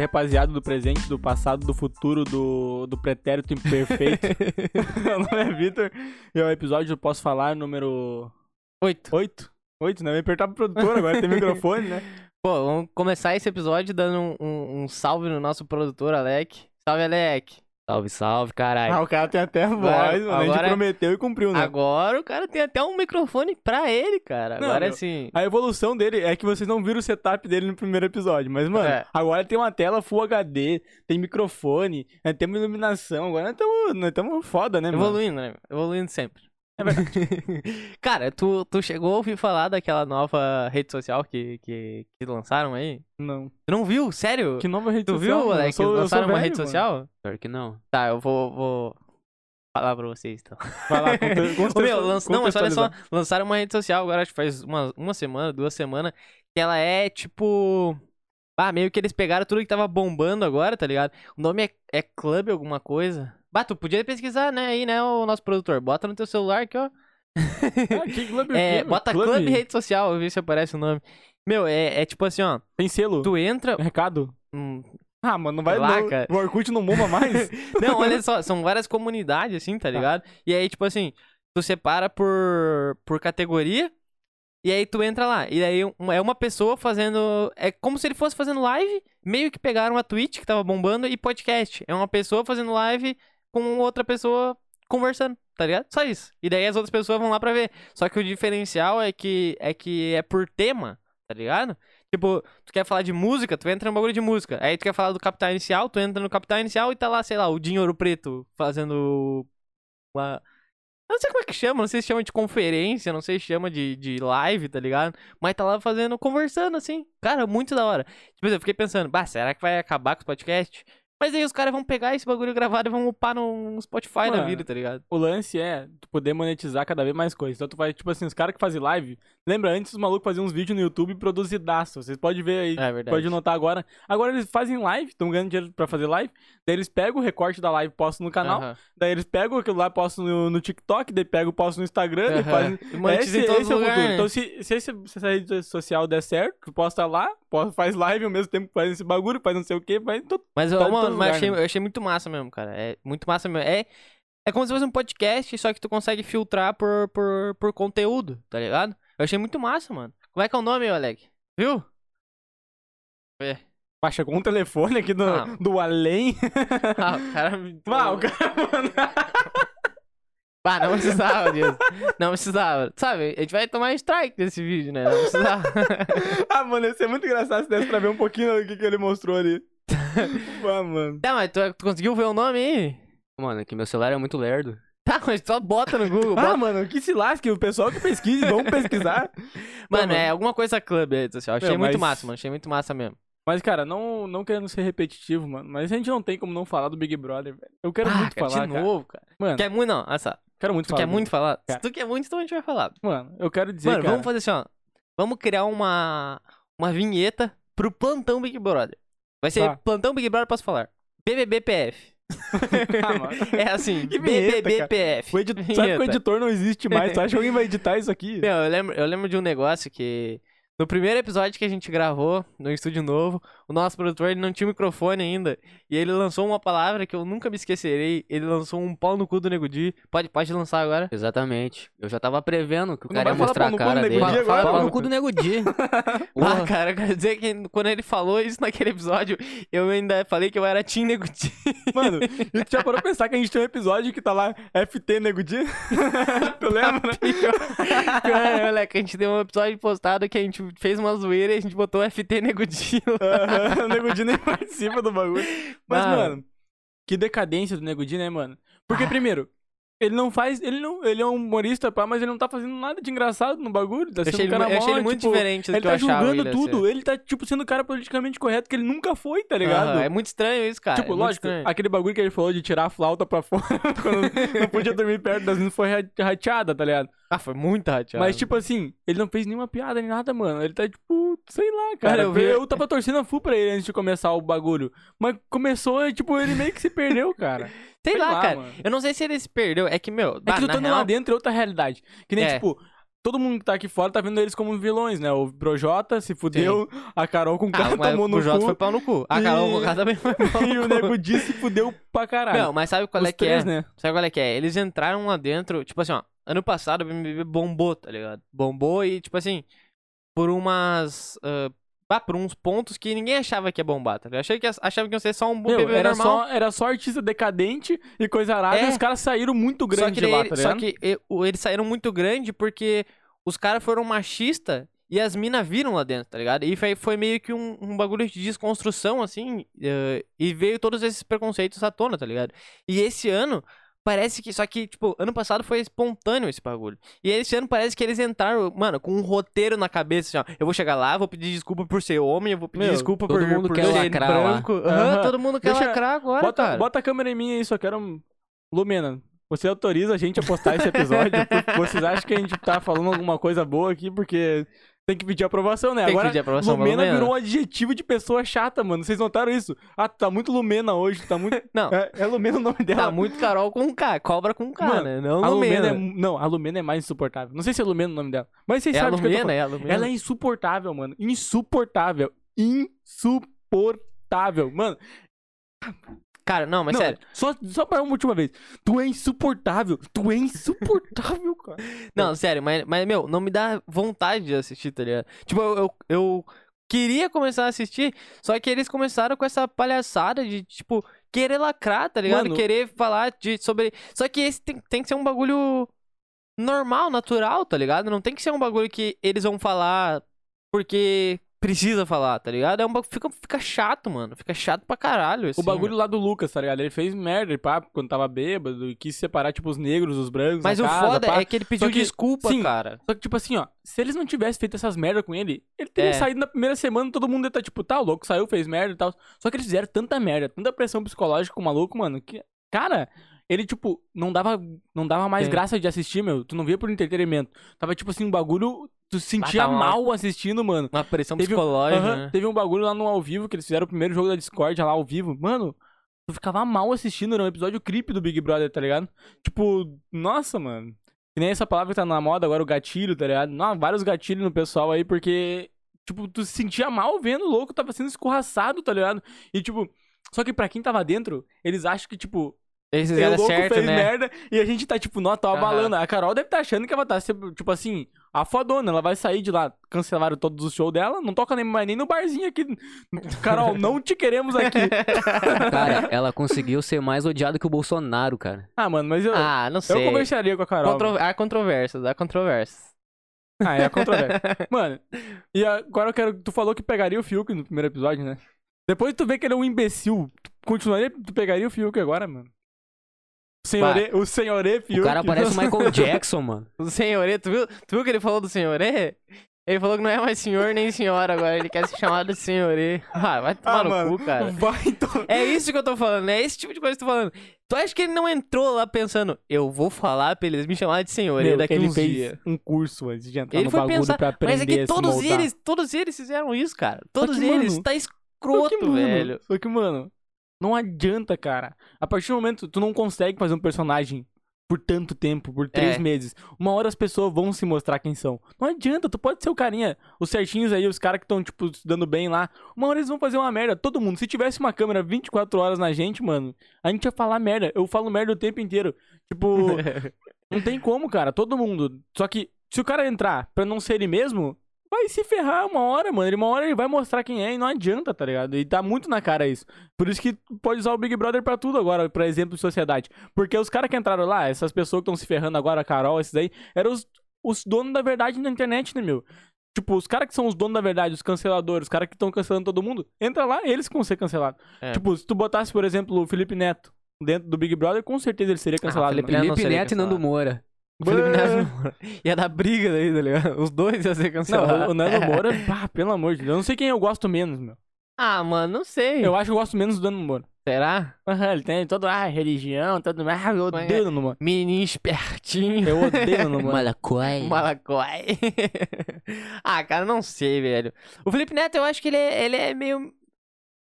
Aí, rapaziada do presente, do passado, do futuro, do, do pretérito imperfeito. Meu nome é Vitor e é o episódio do Posso Falar número Oito. 8. 8, né? Eu ia apertar pro produtor, agora tem microfone, né? Pô, vamos começar esse episódio dando um, um- um salve no nosso produtor, Alec. Salve, Alec. Salve, salve, caralho. Ah, o cara tem até voz, Agora- mano. A gente agora- prometeu e cumpriu, né? Agora o cara tem até um microfone pra ele, cara. Não, Agora meu, assim. A evolução dele é que vocês não viram o setup dele no primeiro episódio. Mas, mano, É. agora tem uma tela Full HD, tem microfone, né, temos iluminação. Agora nós estamos foda, né, mano? Evoluindo, né? Evoluindo sempre. É verdade. cara, tu, tu chegou a ouvir falar daquela nova rede social que, que, que lançaram aí? Não. Tu não viu? Sério? Que nova rede Tu social? viu, mano? Eu Alec? sou- lançaram uma velho, rede mano. social? Pior que não. Tá, eu vou, vou falar pra vocês então. Vai lá, conte- meu, não, mas olha só, lançaram uma rede social agora, acho que faz uma, uma semana, duas semanas, que ela é tipo. Ah, meio que eles pegaram tudo que tava bombando agora, tá ligado? O nome é, é Club alguma coisa. Bah, tu podia pesquisar, né, aí, né, o nosso produtor. Bota no teu celular aqui, ó. Ah, que clube É, bota Club rede social, ver se aparece o nome. Meu, é, é tipo assim, ó. Tem selo? Tu entra. Recado? hum, Ah, mano, não vai Lá, cara. O Orkut não bomba mais? Não, olha só, são várias comunidades, assim, tá ligado? E aí, tipo assim, tu separa por, por categoria, e aí tu entra lá. E aí é uma pessoa fazendo. É como se ele fosse fazendo live, meio que pegaram a Twitch que tava bombando e podcast. É uma pessoa fazendo live com outra pessoa conversando, tá ligado? Só isso. E daí as outras pessoas vão lá pra ver. Só que o diferencial é que é que é por tema, tá ligado? Tipo, tu quer falar de música, tu entra no bagulho de música. Aí tu quer falar do Capital Inicial, tu entra no Capital Inicial e tá lá, sei lá, o Dinho Ouro Preto fazendo uma. Eu não sei como é que chama, não sei se chama de conferência, não sei se chama de, de live, tá ligado? Mas tá lá fazendo, conversando assim. Cara, muito da hora. Tipo, eu fiquei pensando, bah, será que vai acabar com os podcasts? Mas aí os caras vão pegar esse bagulho gravado e vão upar no Spotify da Mano, vida, tá ligado? O lance é tu poder monetizar cada vez mais coisas. Então tu vai, tipo assim, os caras que fazem live. Lembra, antes os malucos faziam uns vídeos no YouTube produzidaço. Vocês podem ver aí. É verdade. Pode notar agora. Agora eles fazem live, estão ganhando dinheiro pra fazer live. Daí eles pegam o recorte da live e postam no canal. Aham. Daí eles pegam aquilo lá, postam no, no TikTok, daí pegam e postam no Instagram. fazem... E monetiza esse, esse é o futuro. Então se, se, esse- se essa rede social der certo, tu posta lá, faz live ao mesmo tempo que faz esse bagulho, faz não sei o que, faz tudo. Mas, eu, Tá mano, mas achei, né? eu achei muito massa mesmo, cara. É muito massa mesmo. É, é como se fosse um podcast, só que tu consegue filtrar por, por, por conteúdo, tá ligado? Eu achei muito massa, mano. Como é que é o nome, Alec? Viu? É. Baixa com um telefone aqui do, Ah. do além. Ah, o cara me. Ah, o cara, mano. Ah, não precisava disso. Não precisava. Sabe, a gente vai tomar strike desse vídeo, né? Não precisava. ah, mano, ia ser muito engraçado se desse pra ver um pouquinho do que, que ele mostrou ali. ah, mano. tá, mas tu, tu conseguiu ver o nome aí? Mano, é que meu celular é muito lerdo. Tá, mas só bota no Google. Ah, bota- mano, que se lasque, o pessoal que pesquise, vamos pesquisar. Mano, mano. é alguma coisa clube aí, social. Achei Meu, muito mas- massa, mano. Achei muito massa mesmo. Mas, cara, não, não querendo ser repetitivo, mano, mas a gente não tem como não falar do Big Brother, velho. Eu quero ah, muito cara, falar, de cara. novo, cara. Mano, Quer muito, não. Olha só. quero muito Tu falar. quer do- muito falar? Cara. Se tu quer muito, então a gente vai falar. Mano, eu quero dizer, Mano, cara... vamos fazer assim, ó. Vamos criar uma, uma vinheta pro plantão Big Brother. Vai ser Tá. plantão Big Brother, posso falar. BBBPF. Ah, é assim, BBBPF. Edit... Sabe que o editor não existe mais, tu acha que alguém vai editar isso aqui? Meu, eu lembro, eu lembro de um negócio que. No primeiro episódio que a gente gravou no estúdio novo, o nosso produtor ele não tinha microfone ainda. E ele lançou uma palavra que eu nunca me esquecerei. Ele lançou um pau no cu do Nego Di. Pode, pode lançar agora? Exatamente. Eu já tava prevendo que o Não cara ia mostrar pau a no cu do cara Nego dele. Di agora, Fala mano. no cu do Nego Di. Ah, cara, eu quero dizer que quando ele falou isso naquele episódio, eu ainda falei que eu era Team Nego Di. Mano, e tu já parou pra pensar que a gente tem um episódio que tá lá FT Nego Di? tu lembra? Cara, moleque, a gente deu um episódio postado que a gente fez uma zoeira e a gente botou FT Nego Di lá. O Nego Di nem participa do bagulho. Mas, Ah. mano, que decadência do Nego Di, né, mano? Porque, Ah. primeiro, ele não faz. Ele não. Ele é um humorista, pá, mas ele não tá fazendo nada de engraçado no bagulho. Tá Eu sendo achei, um ele, cara eu achei ele muito tipo, diferente do Ele que eu tá achava julgando ele ia tudo. ser. Ele tá, tipo, sendo o cara politicamente correto que ele nunca foi, tá ligado? Aham, é muito estranho isso, cara. Tipo, é lógico, estranho. aquele bagulho que ele falou de tirar a flauta pra fora quando não podia dormir perto das meninas foi ra- rateada, tá ligado? Ah, foi muito rateado. Mas, tipo assim, ele não fez nenhuma piada nem nada, mano. Ele tá, tipo, sei lá, cara. Eu eu, tava torcendo a full pra ele antes de começar o bagulho. Mas começou e, tipo, ele meio que se perdeu, cara. sei, sei lá, lá, cara. mano. Eu não sei se ele se perdeu. É que, meu, É bah, que na lutando real, lá dentro é outra realidade. Que nem, É. tipo, todo mundo que tá aqui fora tá vendo eles como vilões, né? O Projota se fudeu, a Carol com o Ah, cara mas tomou no o Jota cu. foi pau no cu. A E- Carol com o cara também foi pau E no o cu. Nego Di se fudeu pra caralho. Não, mas sabe qual Os é que três, é? né? Sabe qual é que é? Eles entraram lá dentro, tipo assim, ó. Ano passado o BBB bombou, tá ligado? Bombou e, tipo assim, por umas. ah, por uns pontos que ninguém achava que ia bombar, tá ligado? Achei que, achava que ia ser só um Meu, BBB era, normal. só, era só artista decadente e coisa arada É. e os caras saíram muito que, de lá, tá só que eles saíram muito grande porque os caras foram machistas e as minas viram lá dentro, tá ligado? E foi, foi meio que um, um bagulho de desconstrução, assim, eh, e veio todos esses preconceitos à tona, tá ligado? E esse ano, parece que. Só que, tipo, ano passado foi espontâneo esse bagulho. E esse ano parece que eles entraram, mano, com um roteiro na cabeça, assim, ó. Eu vou chegar lá, vou pedir desculpa por ser homem, eu vou pedir Meu, desculpa todo por, mundo por quer ser lacrar branco. Aham, Aham. todo mundo quer Deixa- lacrar agora, Bota, cara. bota a câmera em mim aí, só quero. um- Lumena, você autoriza a gente a postar esse episódio? Vocês acham que a gente tá falando alguma coisa boa aqui? Porque tem que pedir aprovação, né? Tem que Agora, pedir aprovação Lumena virou um adjetivo de pessoa chata, mano. Vocês notaram isso? Ah, tá muito Lumena hoje, tá muito. Não. É, é Lumena o nome dela. Tá muito Carol com K, cobra com K, Mano, né? Não a Lumena é. Não, a Lumena é mais insuportável. Não sei se é Lumena o nome dela. Mas vocês É a sabem que tô Lumena, é a Lumena. Ela é insuportável, mano. Insuportável. Insuportável. Mano, Cara, não, mas não, sério. Só, só pra uma última vez. Tu é insuportável. Tu é insuportável, cara. Não, sério, mas, mas, meu, não me dá vontade de assistir, tá ligado? Tipo, eu, eu, eu queria começar a assistir, só que eles começaram com essa palhaçada de, tipo, querer lacrar, tá ligado? Mano- Querer falar de, sobre. Só que esse tem, tem que ser um bagulho normal, natural, tá ligado? Não tem que ser um bagulho que eles vão falar porque precisa falar, tá ligado? É um bagulho. Fica, fica chato, mano. Fica chato pra caralho. O assim, bagulho lá do Lucas, tá ligado? Ele fez merda, pá, quando tava bêbado e quis separar, tipo, os negros, os brancos. Mas o casa, foda pá. é que ele pediu que- desculpa, sim. cara. Só que, tipo assim, ó, se eles não tivessem feito essas merdas com ele, ele teria É. saído na primeira semana, todo mundo ia estar, tipo, tá, o louco saiu, fez merda e tal. Só que eles fizeram tanta merda, tanta pressão psicológica com o maluco, mano, que, cara, ele, tipo, não dava, não dava mais Sim. graça de assistir, meu. Tu não via por entretenimento. Tava, tipo assim, um bagulho, tu se sentia tava uma- mal assistindo, mano. Uma pressão Teve- psicológica, Aham, né? Teve um bagulho lá no ao vivo, que eles fizeram o primeiro jogo da Discord lá ao vivo. Mano, tu ficava mal assistindo, era um episódio creepy do Big Brother, tá ligado? Tipo, nossa, mano. Que nem essa palavra que tá na moda agora, o gatilho, tá ligado? Não, vários gatilhos no pessoal aí, porque, tipo, tu se sentia mal vendo o louco, tava sendo escorraçado, tá ligado? E, tipo, só que pra quem tava dentro, eles acham que, tipo, O fizeram louco certo, fez né? merda e a gente tá, tipo, nó, tá abalando. A Carol deve tá achando que ela tá, tipo assim, a fodona. Ela vai sair de lá, cancelaram todos os shows dela, não toca nem, mais nem no barzinho aqui. Carol, não te queremos aqui. Cara, ela conseguiu ser mais odiada que o Bolsonaro, cara. ah, mano, mas eu, Ah, não eu sei. conversaria com a Carol. Contro... Há controvérsias, há controvérsias. Ah, é a controvérsia. mano, e agora eu quero. Tu falou que pegaria o Fiuk no primeiro episódio, né? Depois tu vê que ele é um imbecil, tu continuaria, tu pegaria o Fiuk agora, mano. O senhorê, o senhorê Fiuk. O cara parece o Michael Jackson, mano. O senhorê, tu viu, tu viu o que ele falou do senhorê? Ele falou que não é mais senhor nem senhora agora, ele quer ser chamado de senhorê. Ah, vai tomar Ah, no mano, cu, cara. vai então. É isso que eu tô falando, é esse tipo de coisa que eu tô falando. Tu acha que ele não entrou lá pensando, eu vou falar pra eles me chamarem de senhorê daqui ele uns fez dias. um curso antes de entrar Ele no foi bagulho pensar, pra aprender Mas é que se todos eles, todos eles fizeram isso, cara. Todos que, eles, mano, tá escroto, que, mano, velho. Só que, mano, não adianta, cara. A partir do momento tu não consegue fazer um personagem por tanto tempo, por três É. meses. Uma hora as pessoas vão se mostrar quem são. Não adianta, tu pode ser o carinha, os certinhos aí, os caras que estão, tipo, dando bem lá. Uma hora eles vão fazer uma merda. Todo mundo. Se tivesse uma câmera 24 horas na gente, mano, a gente ia falar merda. Eu falo merda o tempo inteiro. Tipo, não tem como, cara. Todo mundo. Só que se o cara entrar pra não ser ele mesmo, vai se ferrar uma hora, mano. Ele, uma hora ele vai mostrar quem é e não adianta, tá ligado? E tá muito na cara isso. Por isso que pode usar o Big Brother pra tudo agora, pra exemplo de sociedade. Porque os caras que entraram lá, essas pessoas que estão se ferrando agora, a Carol, esses aí, eram os, os donos da verdade na internet, né, meu? Tipo, os caras que são os donos da verdade, os canceladores, os caras que estão cancelando todo mundo, entra lá, eles que vão ser cancelados. É. Tipo, se tu botasse, por exemplo, o Felipe Neto dentro do Big Brother, com certeza ele seria cancelado. Felipe mano. Neto não Felipe seria Neto e Nando cancelado. Moura. O Felipe Bah. Neto ia dar briga daí, tá ligado? Os dois iam ser Não, cancelados. o- o Nando Moura, pá, pelo amor de Deus. Eu não sei quem eu gosto menos, meu. Ah, mano, não sei. Eu acho que eu gosto menos do Nando Moura. Será? Aham, ele tem toda a religião, todo. Ah, eu Mas odeio o Nando Moura. Menininho espertinho. Eu odeio o Nando Moura. Malacói. Malacói. ah, cara, não sei, velho. O Felipe Neto, eu acho que ele é, ele é meio.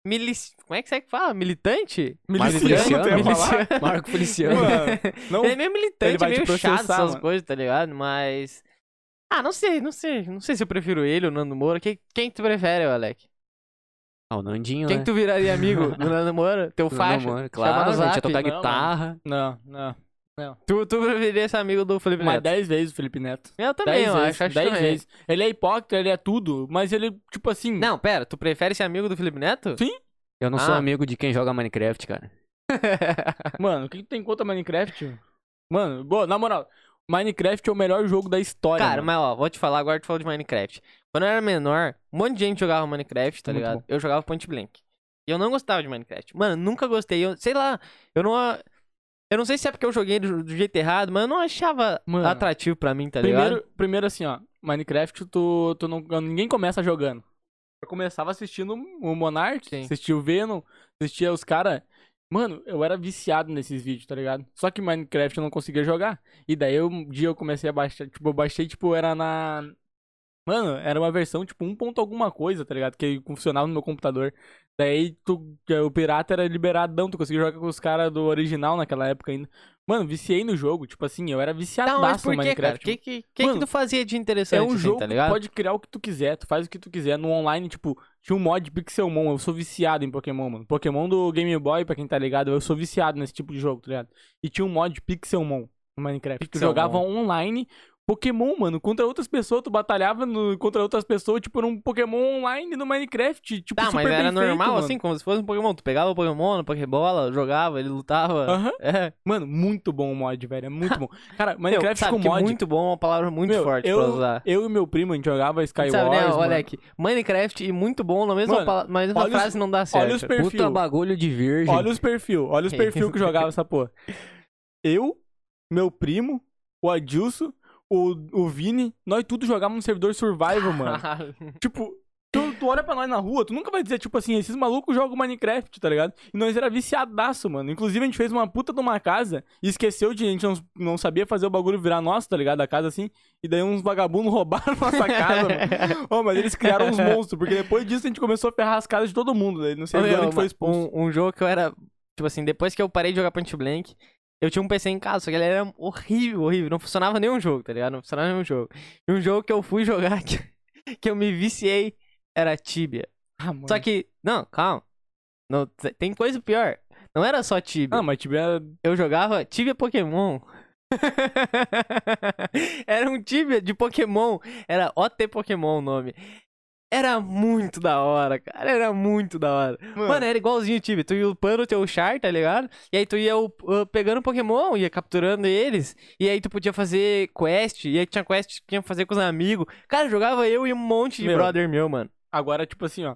Milici... Como é que você fala? Militante? Miliciano, Miliciano. falar? Marco Feliciano. Mano, não, Ele é meio militante, Ele vai te meio chato processar, essas coisas, tá ligado? Mas. Ah, não sei, não sei. Não sei se eu prefiro ele ou o Nando Moura. Quem, quem tu prefere, Alec? Ah, o Nandinho, Quem né? que tu viraria amigo do Nando Moura? Teu faixa? Chama Claro, gente ia tocar Não, guitarra. Não, não. Tu, tu preferiria ser amigo do Felipe Mas Neto? 10 vezes o Felipe Neto. Eu também, 10 eu vezes, acho. acho 10 também. vezes. Ele é hipócrita, ele é tudo, mas ele, tipo assim. Não, pera, tu prefere ser amigo do Felipe Neto? Sim. Eu não sou Ah. amigo de quem joga Minecraft, cara. Mano, o que, que tem contra Minecraft? Mano, boa, na moral, Minecraft é o melhor jogo da história. Cara, mano. mas ó, vou te falar, agora tu falou de Minecraft. Quando eu era menor, um monte de gente jogava Minecraft, tá Muito ligado? bom. Eu jogava Point Blank. E eu não gostava de Minecraft. Mano, nunca gostei. Eu, sei lá, eu não. Eu não sei se é porque eu joguei do, do jeito errado, mas eu não achava Mano, atrativo pra mim, tá ligado? primeiro, primeiro assim, ó, Minecraft, tu, tu não, ninguém começa jogando. Eu começava assistindo o Monark, Sim. assistia o Venom, assistia os caras. Mano, eu era viciado nesses vídeos, tá ligado? Só que Minecraft eu não conseguia jogar. E daí um dia eu comecei a baixar, tipo, eu baixei, tipo, era na. Mano, era uma versão, tipo, um ponto alguma coisa, tá ligado? Que funcionava no meu computador. Daí tu, que o pirata era liberadão, tu conseguia jogar com os caras do original naquela época ainda. Mano, viciei no jogo, tipo assim, eu era por no que, cara? O Minecraft. que, que, que, que Mano, tu fazia de interessante, É um assim, jogo tá que ligado? tu pode criar o que tu quiser, tu faz o que tu quiser. No online, tipo, tinha um mod Pixelmon, eu sou viciado em Pokémon, mano. Pokémon do Game Boy, pra quem tá ligado, eu sou viciado nesse tipo de jogo, tá ligado? E tinha um mod Pixelmon no Minecraft. Tu Pixelmon. jogava online Pokémon, mano, contra outras pessoas, tu batalhava no- contra outras pessoas, tipo, num Pokémon online no Minecraft, tipo, Tá, super mas era feito, normal, mano. assim, como se fosse um Pokémon. Tu pegava o Pokémon, no Pokébola, jogava, ele lutava. Aham. É. Mano, muito bom o mod, velho, é muito bom. Cara, Minecraft Meu, sabe com que mod... muito bom é uma palavra muito Meu, forte eu, pra usar. eu e meu primo, a gente jogava Skywars, Sabe, né, mano. olha aqui, Minecraft e muito bom na mesma, Mano, pala- na mesma olha os- frase não dá certo. olha os perfil. Puta bagulho de virgem. Olha os perfil, olha os perfil que jogava essa porra. Eu, meu primo, o Adilson, o, o Vini, nós tudo jogávamos no servidor survival, mano. tipo, tu, tu olha pra nós na rua, tu nunca vai dizer, tipo assim, esses malucos jogam Minecraft, tá ligado? E nós era viciadaço, mano. Inclusive, a gente fez uma puta de uma casa e esqueceu de, a gente não, não sabia fazer o bagulho virar nosso, tá ligado? A casa assim. E daí uns vagabundos roubaram nossa casa, mano. Ô, mas eles criaram uns monstros, porque depois disso a gente começou a ferrar as casas de todo mundo. Daí no Ô, servidor meu, a gente foi ma- expulso. um, um jogo que eu era. Tipo assim, depois que eu parei de jogar Point Blank, eu tinha um PC em casa, só que ele era horrível, horrível. Não funcionava nenhum jogo, tá ligado? Não funcionava nenhum jogo. E um jogo que eu fui jogar que, que eu me viciei era Tibia. Ah. Só que. Não, calma. Não, tem coisa pior. Não era só Tibia. Ah, mas tiver. Eu jogava Tibia Pokémon. era um Tibia de Pokémon. Era OT Pokémon o nome. Era muito da hora, cara. Era muito da hora. Mano, era igualzinho o. Tu ia upando o teu char, tá ligado? E aí tu ia uh, pegando Pokémon, ia capturando eles. E aí tu podia fazer quest. E aí tinha quest que tinha que fazer com os amigos. Cara, jogava eu e um monte de Meu. brother meu, mano. Agora, tipo assim, ó.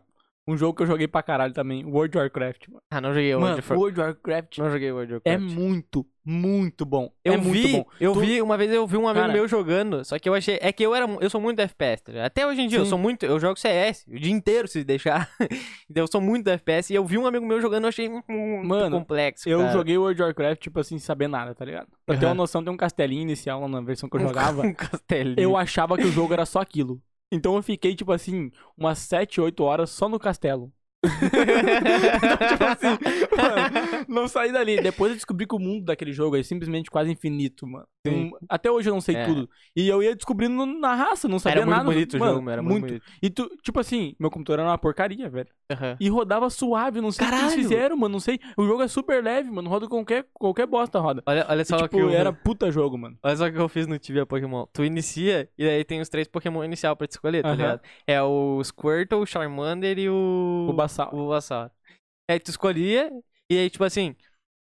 Um jogo que eu joguei pra caralho também, World of Warcraft. Mano, Ah, não joguei mano World of War- World of Warcraft Não joguei World of é Warcraft. muito, muito bom. Eu é vi, muito bom. eu Tu- vi, uma vez eu vi um amigo Cara- meu jogando, só que eu achei, é que eu era, eu sou muito FPS, tá ligado? até hoje em dia eu Sim. sou muito, eu jogo CS o dia inteiro se deixar, então eu sou muito FPS e eu vi um amigo meu jogando, eu achei muito Mano, complexo, Eu cara. joguei World of Warcraft, tipo assim, sem saber nada, tá ligado? Pra ter Aham. uma noção, tem um castelinho inicial na versão que eu jogava. um castelinho. eu achava que o jogo era só aquilo. Então eu fiquei, tipo assim, umas 7, 8 horas só no castelo. então, tipo assim, mano, não saí dali. Depois eu descobri que o mundo daquele jogo é simplesmente quase infinito, mano. Um- até hoje eu não sei É. tudo. E eu ia descobrindo na raça, não sabia era muito nada. bonito o jogo, era muito, bonito. E tu, tipo assim, meu computador era uma porcaria, velho. Aham. E rodava suave, não sei o que Caralho! eles fizeram, mano. Não sei. O jogo é super leve, mano. Roda qualquer, qualquer bosta, roda. Olha, olha E, só tipo, que eu, era puta jogo, mano. olha só o que eu fiz no Tibia Pokémon. Tu inicia e aí tem os três Pokémon inicial pra te escolher, tá Aham. ligado? É o Squirtle, o Charmander e o O Bassal. o Bulbasaur. Aí tu escolhia, e aí, tipo assim.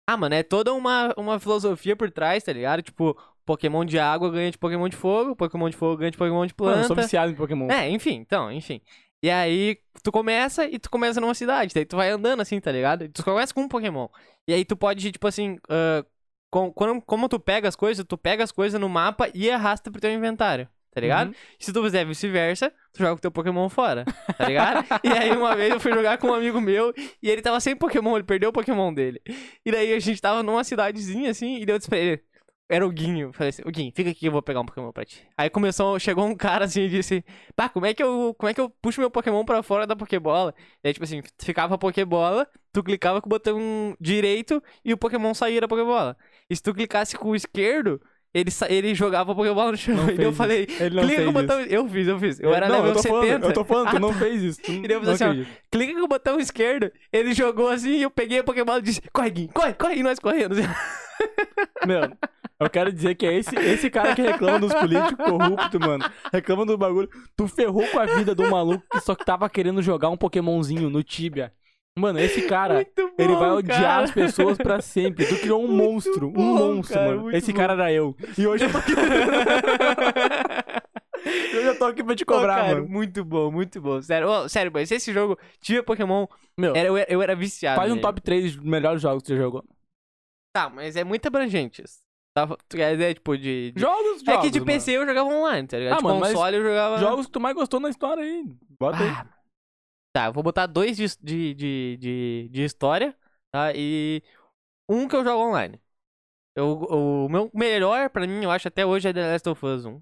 Ah, mano, é toda uma, uma filosofia por trás, tá ligado? Tipo, Pokémon de água ganha de Pokémon de fogo, Pokémon de fogo ganha de Pokémon de Mano, eu sou planta. viciado em Pokémon. É, enfim, então, enfim. E aí, tu começa e tu começa numa cidade, daí tu vai andando assim, tá ligado? E tu começa com um Pokémon. E aí tu pode, tipo assim, ah, com- quando, como tu pega as coisas, tu pega as coisas no mapa e arrasta pro teu inventário, tá ligado? Uhum. Se tu fizer vice-versa, tu joga o teu Pokémon fora, tá ligado? e aí uma vez eu fui jogar com um amigo meu e ele tava sem Pokémon, ele perdeu o Pokémon dele. E daí a gente tava numa cidadezinha assim e deu disse pra ele. Era o Guinho. Falei assim, o Guinho, fica aqui que eu vou pegar um Pokémon pra ti. Aí começou, chegou um cara assim e disse, pá, como é que eu, como é que eu puxo meu Pokémon pra fora da Pokébola? E aí, tipo assim, ficava a Pokébola, tu clicava com o botão direito e o Pokémon saía da Pokébola. E se tu clicasse com o esquerdo, ele, ele jogava Pokébola no chão. Não E eu falei, não clica com o botão. isso. Eu fiz, eu fiz. Eu era não, level eu tô 70. Falando, eu tô falando, tu Ah, não tá. fez isso. Tu E daí eu não falei assim, ó, clica com o botão esquerdo. Ele jogou assim e eu peguei a Pokébola e disse: corre, Gui, corre, corre. E nós correndo. Meu, eu quero dizer que é esse, esse cara que reclama dos políticos corruptos, mano. Reclama do bagulho. Tu ferrou com a vida do maluco que só que tava querendo jogar um Pokémonzinho no Tibia. Mano, esse cara, bom, ele vai odiar cara. as pessoas pra sempre. Tu criou um Muito monstro. bom, um monstro, cara, mano. Esse bom. cara era eu. E hoje eu tô aqui. eu já tô aqui pra te Pô, cobrar, cara, mano. Muito bom, muito bom. Sério, ô, sério, mas esse jogo tinha Pokémon. Meu, Era, eu, era- eu era viciado. faz um top 3 dos melhores jogos que você jogou. Tá, mas é muito abrangente. isso. Tá, tu quer dizer, tipo, de. de- Jogos, jogos. é que de mano. PC eu jogava online, tá ligado? Ah, de mano, mas console eu jogava. Jogos que tu mais gostou na história aí. Bota aí. Tá, eu vou botar dois de, de, de, de, de história, tá? E um que eu jogo online. Eu, o meu melhor pra mim, eu acho até hoje, é The Last of Us 1.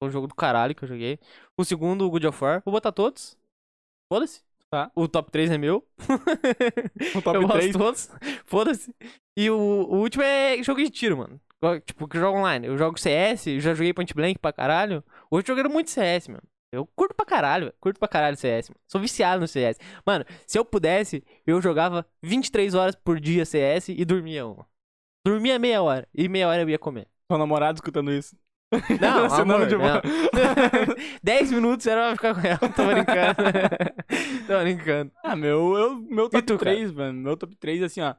Foi um jogo do caralho que eu joguei. O segundo, o God of War. Vou botar todos. Foda-se. Tá. O top 3 é meu. O top eu 3. gosto todos. Foda-se. E o, o último é jogo de tiro, mano. Tipo, que eu jogo online. Eu jogo CS, já joguei Point Blank pra caralho. Hoje eu jogando muito CS, mano. Eu curto pra caralho, velho. Curto pra caralho CS, mano. Sou viciado no CS. Mano, se eu pudesse, eu jogava 23 horas por dia CS e dormia uma. Dormia meia hora. E meia hora eu ia comer. Seu namorado escutando isso. Não, amor, não, de não. boa. 10 minutos era pra ficar com ela. Tô brincando. Tô brincando. Ah, meu, eu, meu top tu, cara? 3, mano. Meu top 3, assim, ó.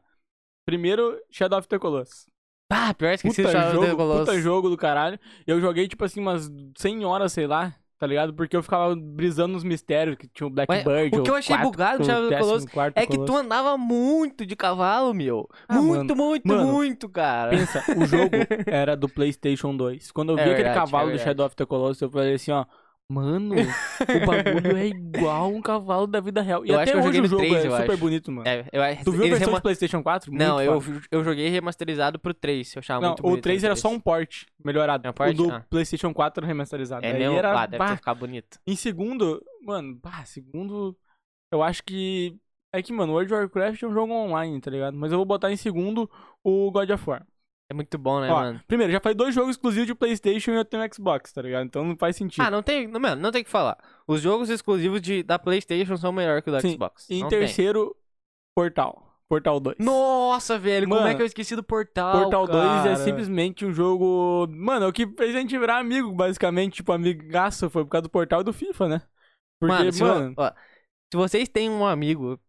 Primeiro, Shadow of the Colossus. Ah, pior esqueci Puta de Shadow of the jogo, Colossus. puta jogo do caralho. Eu joguei, tipo assim, umas 100 horas, sei lá, tá ligado? Porque eu ficava brisando nos mistérios, que tinha o Mas Blackbird, o que eu achei bugado do Shadow of the Colossus É que tu andava muito de cavalo, meu. Ah, muito, mano. muito, Mano, muito, cara. Pensa, o jogo era do PlayStation 2. Quando eu vi É aquele verdade, cavalo é do. Shadow of the Colossus, eu falei assim, ó. Mano, o bagulho é igual um cavalo da vida real. E Eu até acho que eu hoje joguei o jogo 3, é eu super acho. bonito, mano. É, eu, Tu viu a versão rema- de PlayStation 4? Não, Muito eu, foda. eu joguei remasterizado pro 3, eu achava Não, muito o bonito. 3 no era só um port melhorado. É um port? O do Ah. PlayStation 4 remasterizado. É Aí mesmo? era, Ah, deve bah, ter ficado bonito. Em segundo, mano, bah, segundo, eu acho que. É que, mano, World of Warcraft é um jogo online, tá ligado? Mas eu vou botar em segundo o God of War. É muito bom, né, Ó, mano? primeiro, já falei dois jogos exclusivos de PlayStation e eu tenho Xbox, tá ligado? Então não faz sentido. Ah, não tem. não, Mano, não tem o que falar. Os jogos exclusivos de, da PlayStation são melhores que o da Sim, Xbox. e em Não tem. terceiro, Portal. Portal 2. Nossa, velho, como Mano, é que eu esqueci do Portal? Portal 2 é cara? simplesmente um jogo. Mano, é o que fez a gente virar amigo, basicamente. Tipo, amigaço foi por causa do Portal e do FIFA, né? Porque, Mano, se, mano. ó, se vocês têm um amigo,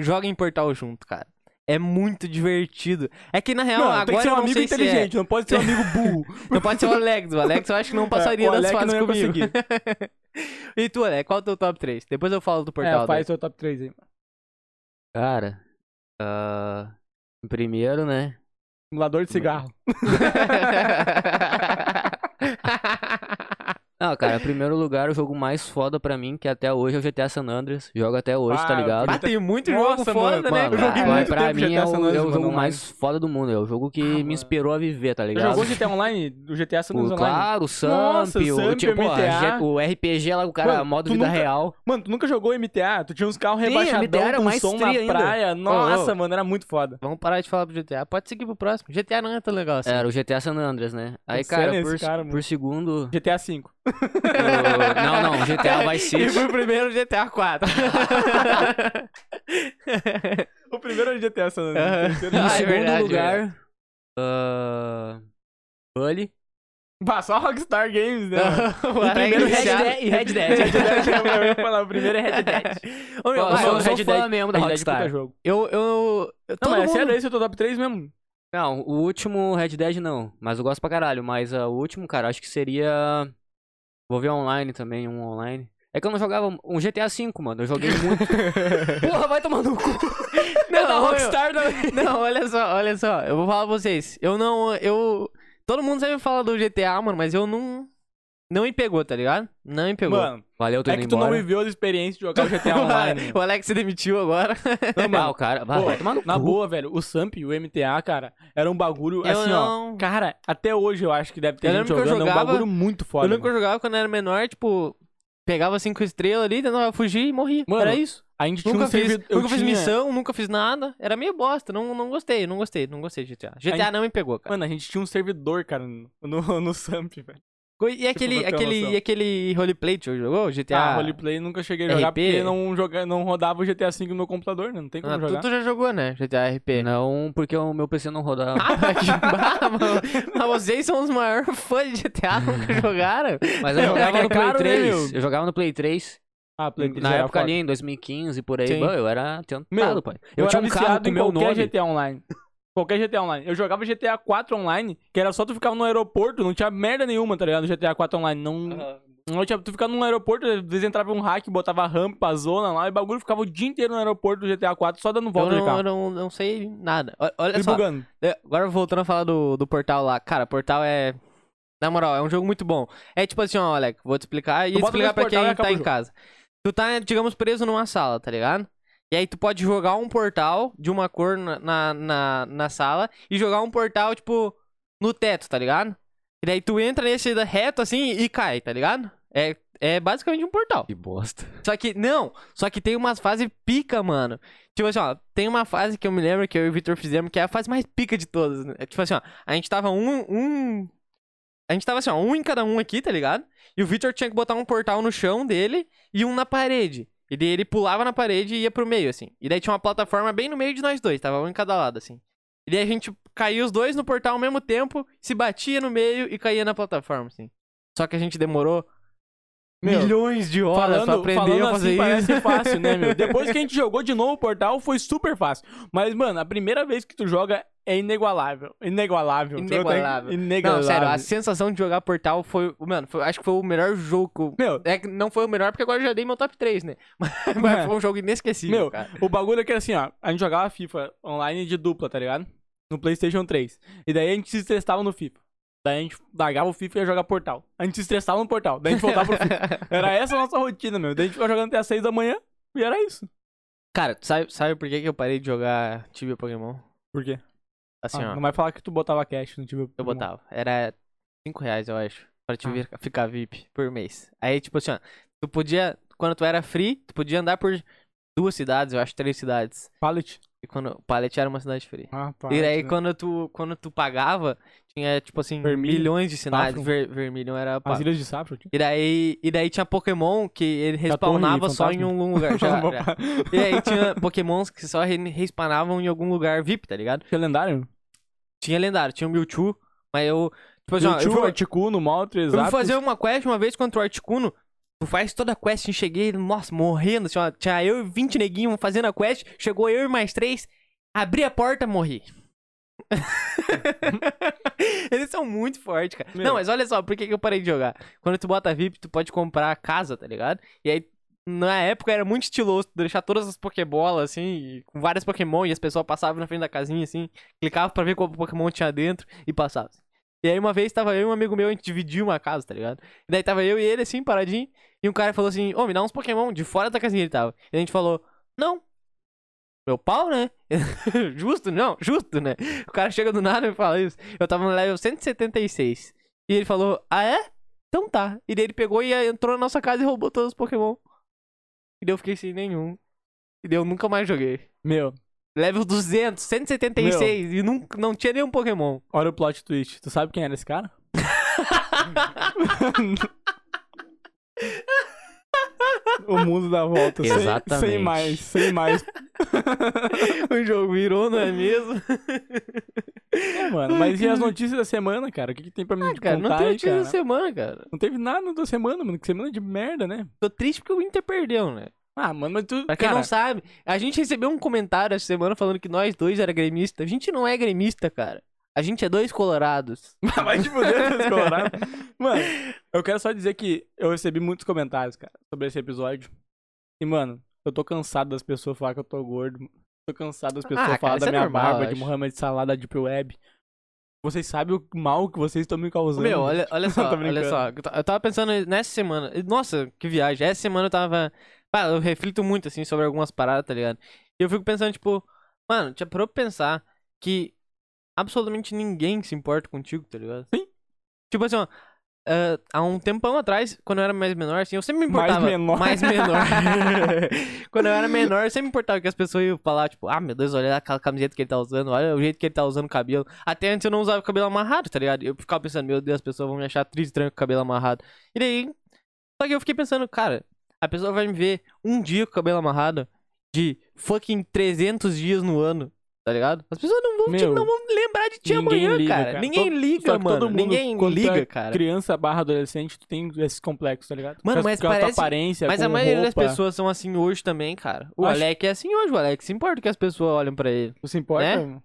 joguem Portal junto, cara. É muito divertido. É que na real, Não, agora tem que ser um amigo é. inteligente, não pode ser um amigo burro. Não pode ser o Alex. O Alex eu acho que não passaria É, o das fases comigo. e tu, Alex, qual é o teu top 3? Depois eu falo do Portal. é, faz seu top 3 aí. Cara, em primeiro, né? Simulador de cigarro. Não, cara, em primeiro lugar, o jogo mais foda pra mim, que até hoje é o GTA San Andreas. Jogo até hoje, Ah, tá ligado? Ah, tem muito Nossa, jogo foda, mano, né? Mano, eu joguei muito pra mim GTA é San o, Andreas, é o jogo online. mais foda do mundo. É o jogo que Ah, me inspirou a viver, tá ligado? jogou GTA Online? Do GTA San O, Andreas Online? claro, o Samp, Nossa, o, Samp, tipo, MTA. O RPG lá, o cara, Mano, modo vida nunca- real. Mano, tu nunca jogou MTA? Tu tinha uns carros rebaixadão era com mais som na ainda. praia. Nossa, mano, era muito foda. Vamos parar de falar pro GTA. Pode seguir pro próximo. GTA não é tão legal assim. Era o GTA San Andreas, né? Aí, cara, por segundo... GTA V. o- Não, não, GTA Vice E City. foi o primeiro GTA 4. O primeiro era GTA San Andreas. O terceiro Em Ah, é segundo verdade, lugar, ah, Bully. Bah, só Rockstar Games, né? o primeiro Red viciado. Dead e Red Dead. Red Dead, eu ia falar, o primeiro é Red Dead. Ô, meu, eu eu- sou Red fã Dead- mesmo da Red Dead é Rockstar. jogo. eu, eu, eu- Não, é sério, esse é o top 3 mesmo? Não, o último Red Dead não, mas eu gosto pra caralho. Mas ah, o último, cara, acho que seria. Vou ver online também, um online. É que eu não jogava um GTA V, mano. Eu joguei muito. Porra, vai tomar no cu. Não, meu. Rockstar também. Não, olha só, olha só. Eu vou falar pra vocês. Eu não. Eu. Todo mundo sempre fala do GTA, mano, mas eu não. Não me pegou, tá ligado? Não me pegou. Mano, Valeu, tô é indo que tu embora. não viveu as experiências de jogar o GTA Online. o Alex se demitiu agora. Não, Ah, mano, o cara. Vai, Pô, vai tomar no na cu. boa, velho, o Samp e o MTA, cara, era um bagulho Eu assim, não- ó. Cara, até hoje eu acho que deve ter Eu gente que eu jogando, é um jogava- bagulho muito eu foda. lembro que mano. eu jogava quando eu era menor, tipo. Pegava cinco estrelas ali, tentava fugir e morria. Mano, Era isso. A gente tinha Nunca um fiz, servidor. eu nunca fiz tinha- missão, nunca fiz nada. Era meio bosta. Não, não gostei, não gostei, não gostei de GTA. GTA não me pegou, cara. Mano, a gente tinha um servidor, cara, no, no, no Samp, velho. E aquele, uma aquele, e aquele roleplay que você jogou? GTA. Ah, roleplay nunca cheguei a jogar RP? porque não, joga, não rodava o GTA V no meu computador, né? Não tem como Ah, tu, jogar. tu já jogou, né? GTA RP. Não, porque o meu PC não rodava. Ah, Mas vocês são os maiores fãs de GTA, nunca jogaram? Mas eu jogava no Play caro, né, 3. meu? eu jogava no Play 3. Ah, Play 3 Na era época foda. ali, em 2015, por aí, bah, eu era tentado, Meu, pai. Eu, Eu, tinha era um carro com em meu nome. GTA Online. Qualquer GTA Online. Eu jogava GTA 4 Online, que era só tu ficar no aeroporto, não tinha merda nenhuma, tá ligado? GTA 4 Online. Não, não tinha, tu ficava no aeroporto, às vezes entrava um hack, botava rampa, zona lá, e o bagulho ficava o dia inteiro no aeroporto do GTA 4 só dando Eu volta de não, carro. eu não, não sei nada. Olha E só, bugando. é, agora voltando a falar do, do Portal lá. Cara, Portal é... Na moral, é um jogo muito bom. É tipo assim, ó, Alec, vou te explicar e explicar pra quem tá em casa. Tu tá, digamos, preso numa sala, tá ligado? E aí tu pode jogar um portal de uma cor na, na, na, sala e jogar um portal, tipo, no teto, tá ligado? E daí tu entra nesse reto assim e cai, tá ligado? É, é basicamente um portal. Que bosta. Só que, não, só que tem umas fases pica, mano. Tipo assim, ó, tem uma fase que eu me lembro que eu e o Victor fizemos, que é a fase mais pica de todas. Né? É Tipo assim, ó, a gente tava um, um. A gente tava assim, ó, um em cada um aqui, tá ligado? E o Victor tinha que botar um portal no chão dele e um na parede. E daí ele pulava na parede e ia pro meio, assim. E daí tinha uma plataforma bem no meio de nós dois, tava um em cada lado, assim. E daí a gente caía os dois no portal ao mesmo tempo, se batia no meio e caía na plataforma, assim. Só que a gente demorou Meu, milhões de horas pra Falando, aprender falando a fazer assim, isso. parece fácil, né, meu? Depois que a gente jogou de novo o portal, foi super fácil. Mas, mano, a primeira vez que tu joga é inigualável. Inigualável. Inigualável. Inigualável. Não, sério, a sensação de jogar Portal foi. Mano, foi- acho que foi o melhor jogo. Meu, É que não foi o melhor porque agora eu já dei meu top 3, né? Mas, mas foi um jogo inesquecível, Meu, cara. o bagulho é que era assim, ó. A gente jogava FIFA online de dupla, tá ligado? No PlayStation 3. E daí a gente se estressava no FIFA. Daí a gente largava o FIFA e ia jogar Portal. A gente se estressava no Portal. Daí a gente voltava pro FIFA. Era essa a nossa rotina, meu. Daí a gente ficava jogando até as 6 da manhã e era isso. Cara, sabe, sabe por que, que eu parei de jogar Tibia Pokémon? Por quê? Assim, Ah, ó. não vai falar que tu botava cash no time. Eu botava. Era 5 reais, eu acho. Pra te Ah. ficar VIP por mês. Aí, tipo assim, ó. Tu podia. Quando tu era free, tu podia andar por duas cidades, eu acho, três cidades. Pallet. E quando. O Pallet era uma cidade free. Ah, E aí, né? quando tu, quando tu pagava, tinha, tipo assim, Vermilion, milhões de sinais. Ver, vermilion era As pago. ilhas de Saffron. tinha. E daí, e daí tinha Pokémon que ele respawnava só em um lugar. Já, já. E aí tinha Pokémons que só re- respawnavam em algum lugar VIP, tá ligado? Tinha lendário? Tinha lendário, tinha o Mewtwo, mas eu. Tipo assim, ó, eu Mewtwo, fui, Articuno, Moltres, eu fui fazer uma quest uma vez contra o Articuno. Tu faz toda a quest, cheguei, nossa, morrendo, assim, ó. Tinha eu e 20 neguinhos fazendo a quest, chegou eu e mais três, abri a porta, morri. Eles são muito fortes, cara. Meu. Não, mas olha só, por que, que eu parei de jogar? Quando tu bota VIP, tu pode comprar a casa, tá ligado? E aí, na época, era muito estiloso deixar todas as Pokébolas, assim, com várias Pokémon, e as pessoas passavam na frente da casinha, assim, clicavam pra ver qual Pokémon tinha dentro e passavam. E aí, uma vez, tava eu e um amigo meu, a gente dividia uma casa, tá ligado? E daí tava eu e ele, assim, paradinho, e um cara falou assim, ô, me dá uns Pokémon, de fora da casinha ele tava. E a gente falou, não. Meu pau, né? justo, não, justo, né? O cara chega do nada e fala isso. Eu tava no level 176. E ele falou, ah é? Então tá. E daí ele pegou e entrou na nossa casa e roubou todos os Pokémon. E daí eu fiquei sem nenhum. E daí eu nunca mais joguei. Meu, Level 200, 176. E não, não tinha nenhum Pokémon. olha o plot twist. Tu sabe quem era esse cara? o mundo dá volta. sem- Sem, Exatamente. mais, sem mais. o jogo virou, não é mesmo? É, mano, mas e as notícias da semana, cara? O que, que tem pra mim te Ah, cara, não contar tem aí, notícia cara? da semana, cara. Não teve nada da semana, mano. Que semana de merda, né? Tô triste porque o Inter perdeu, né? Ah, mano, mas tu. Pra quem cara, não sabe, a gente recebeu um comentário essa semana falando que nós dois era gremista. A gente não é gremista, cara. A gente é dois colorados. Vai te fuder, seus colorados. Mano, eu quero só dizer que eu recebi muitos comentários, cara, sobre esse episódio. E, mano, eu tô cansado das pessoas falar que eu tô gordo. Tô cansado das pessoas cara, falar da é minha normal, barba, de. Mohamed Salah, da Deep Web. Vocês sabem o mal que vocês estão me causando. Meu, olha, olha só, olha só. Eu tava pensando nessa semana. Nossa, que viagem. Essa semana eu tava. Pá, eu reflito muito, assim, sobre algumas paradas, tá ligado? E eu fico pensando, tipo, mano, já parou pra pensar que absolutamente ninguém se importa contigo, tá ligado? Sim. Tipo assim, ó. ah, há um tempão atrás, quando eu era mais menor, assim, eu sempre me Mais importava. menor. Mais menor. quando eu era menor, eu sempre me importava que as pessoas iam falar, tipo, ah, meu Deus, olha aquela camiseta que ele tá usando, olha o jeito que ele tá usando o cabelo. Até antes eu não usava cabelo amarrado, tá ligado? Eu ficava pensando, meu Deus, as pessoas vão me achar triste estranho com o cabelo amarrado. E daí, só que eu fiquei pensando, cara, a pessoa vai me ver um dia com o cabelo amarrado de fucking 300 dias no ano. Tá ligado? As pessoas não vão, te- Meu, não vão lembrar de ti amanhã, liga, cara. cara. Ninguém Todo- liga, mano. todo mundo, Ninguém tu liga, é cara. Criança barra adolescente, tu tem esses complexos, tá ligado? Mano, mas parece- aparência, Mas a maioria das roupa. pessoas são assim hoje também, cara. O Acho- Alec é assim hoje, o Alec se importa que as pessoas olham pra ele. Tu se importa? Né?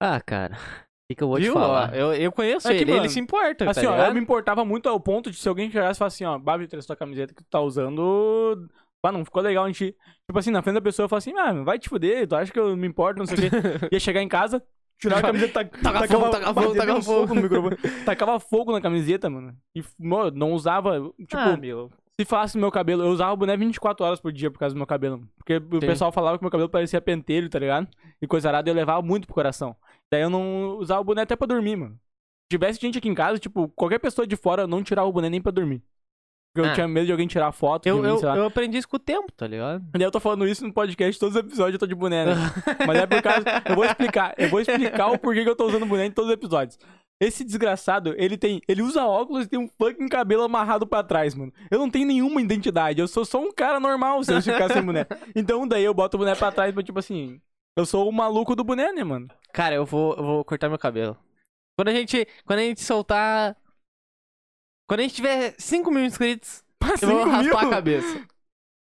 Ah, cara. O que, que eu vou Viu? te falar? Eu, eu conheço É ele, ele mano, se importa, Assim, tá ó, eu me importava muito ao ponto de se alguém chegasse e falasse assim, ó, Babi, traz tua camiseta que tu tá usando. Pá, não ficou legal a gente. Tipo assim, na frente da pessoa eu falo assim, ah, vai te fuder, tu acha que eu me importo, não sei o quê. Ia chegar em casa, tirar a camiseta, tac- Taca fogo, taca fogo, fogo. no microfone. Tacava fogo na camiseta, mano. E, mano, não usava. Tipo, ah, meu. se falasse meu cabelo, eu usava o boné 24 horas por dia por causa do meu cabelo. Porque o Sim. pessoal falava que meu cabelo parecia pentelho, tá ligado? E coisa arada eu levava muito pro coração. Daí eu não usava o boné até pra dormir, mano. Se tivesse gente aqui em casa, tipo, qualquer pessoa de fora, eu não tirava o boné nem pra dormir. Porque eu Ah. tinha medo de alguém tirar foto Eu, de mim, eu, sei lá. eu aprendi isso com o tempo, tá ligado? E daí eu tô falando isso no podcast, todos os episódios eu tô de boné, né? Mas é por causa. Eu vou explicar. Eu vou explicar o porquê que eu tô usando boné em todos os episódios. Esse desgraçado, ele tem. Ele usa óculos e tem um fucking cabelo amarrado pra trás, mano. Eu não tenho nenhuma identidade. Eu sou só um cara normal se eu ficar sem boné. Então daí eu boto o boné pra trás pra, tipo assim. Eu sou o maluco do boné, né, mano? Cara, eu vou, eu vou cortar meu cabelo. Quando a gente, quando a gente soltar... Quando a gente tiver 5 mil inscritos, eu vou raspar mil? a cabeça.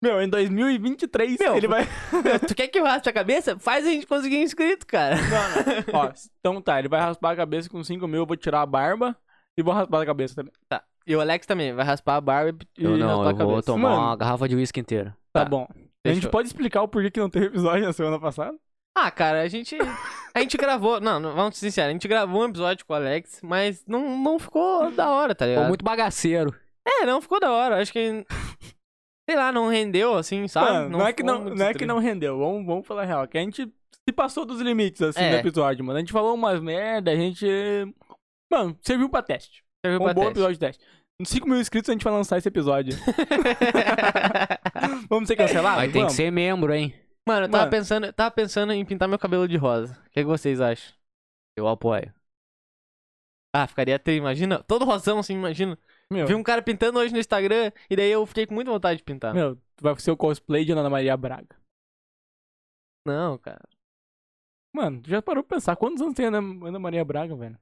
Meu, em 2023, Meu, ele vai. Meu, tu quer que eu raspe a cabeça? Faz a gente conseguir inscrito, cara. Ó, então tá, ele vai raspar a cabeça com 5 mil, eu vou tirar a barba e vou raspar a cabeça também. E o Alex também, vai raspar a barba e Eu não, raspar a eu vou cabeça. tomar Mano. uma garrafa de uísque inteira. Tá, Tá, bom. A gente fechou. pode explicar o porquê que não teve episódio na semana passada? Ah, cara, a gente. A gente gravou. Não, não, vamos ser sinceros, a gente gravou um episódio com o Alex, mas não, não ficou da hora, tá Ficou ligado? muito bagaceiro. É, não ficou da hora. Acho que. Sei lá, não rendeu, assim, sabe? Mano, não, é que ficou não, não é que não rendeu. Vamos, vamos falar a real. Que a gente se passou dos limites, assim, É. do episódio, mano. A gente falou umas merda, a gente. Mano, serviu pra teste. Serviu Foi um pra bom teste. episódio de teste. Em 5 mil inscritos a gente vai lançar esse episódio. vamos ser cancelados? Mas tem que ser membro, hein? Mano, eu tava Mano. pensando, eu tava pensando em pintar meu cabelo de rosa. O que, que vocês acham? Eu apoio. Ah, ficaria até, imagina, todo rosão assim, imagina. Meu, Vi um cara pintando hoje no Instagram e daí eu fiquei com muita vontade de pintar. meu, tu vai ser o cosplay de Ana Maria Braga. Não, cara. Mano, tu já parou pra pensar quantos anos tem a Ana, Ana Maria Braga, velho?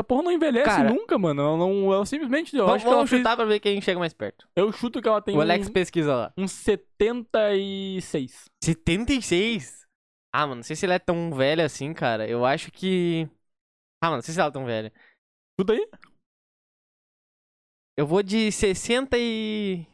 Essa porra não envelhece Cara, nunca, mano. Ela não. Ela simplesmente. Eu vamos acho que ela vamos fez- chutar pra ver quem chega mais perto. Eu chuto que ela tem o Alex um, pesquisa lá. uns 76. 76? Ah, mano, não sei se ela é tão velha assim, cara. Eu acho que. Ah, mano, não sei se ela é tão velha. Tudo aí? Eu vou de 60 e.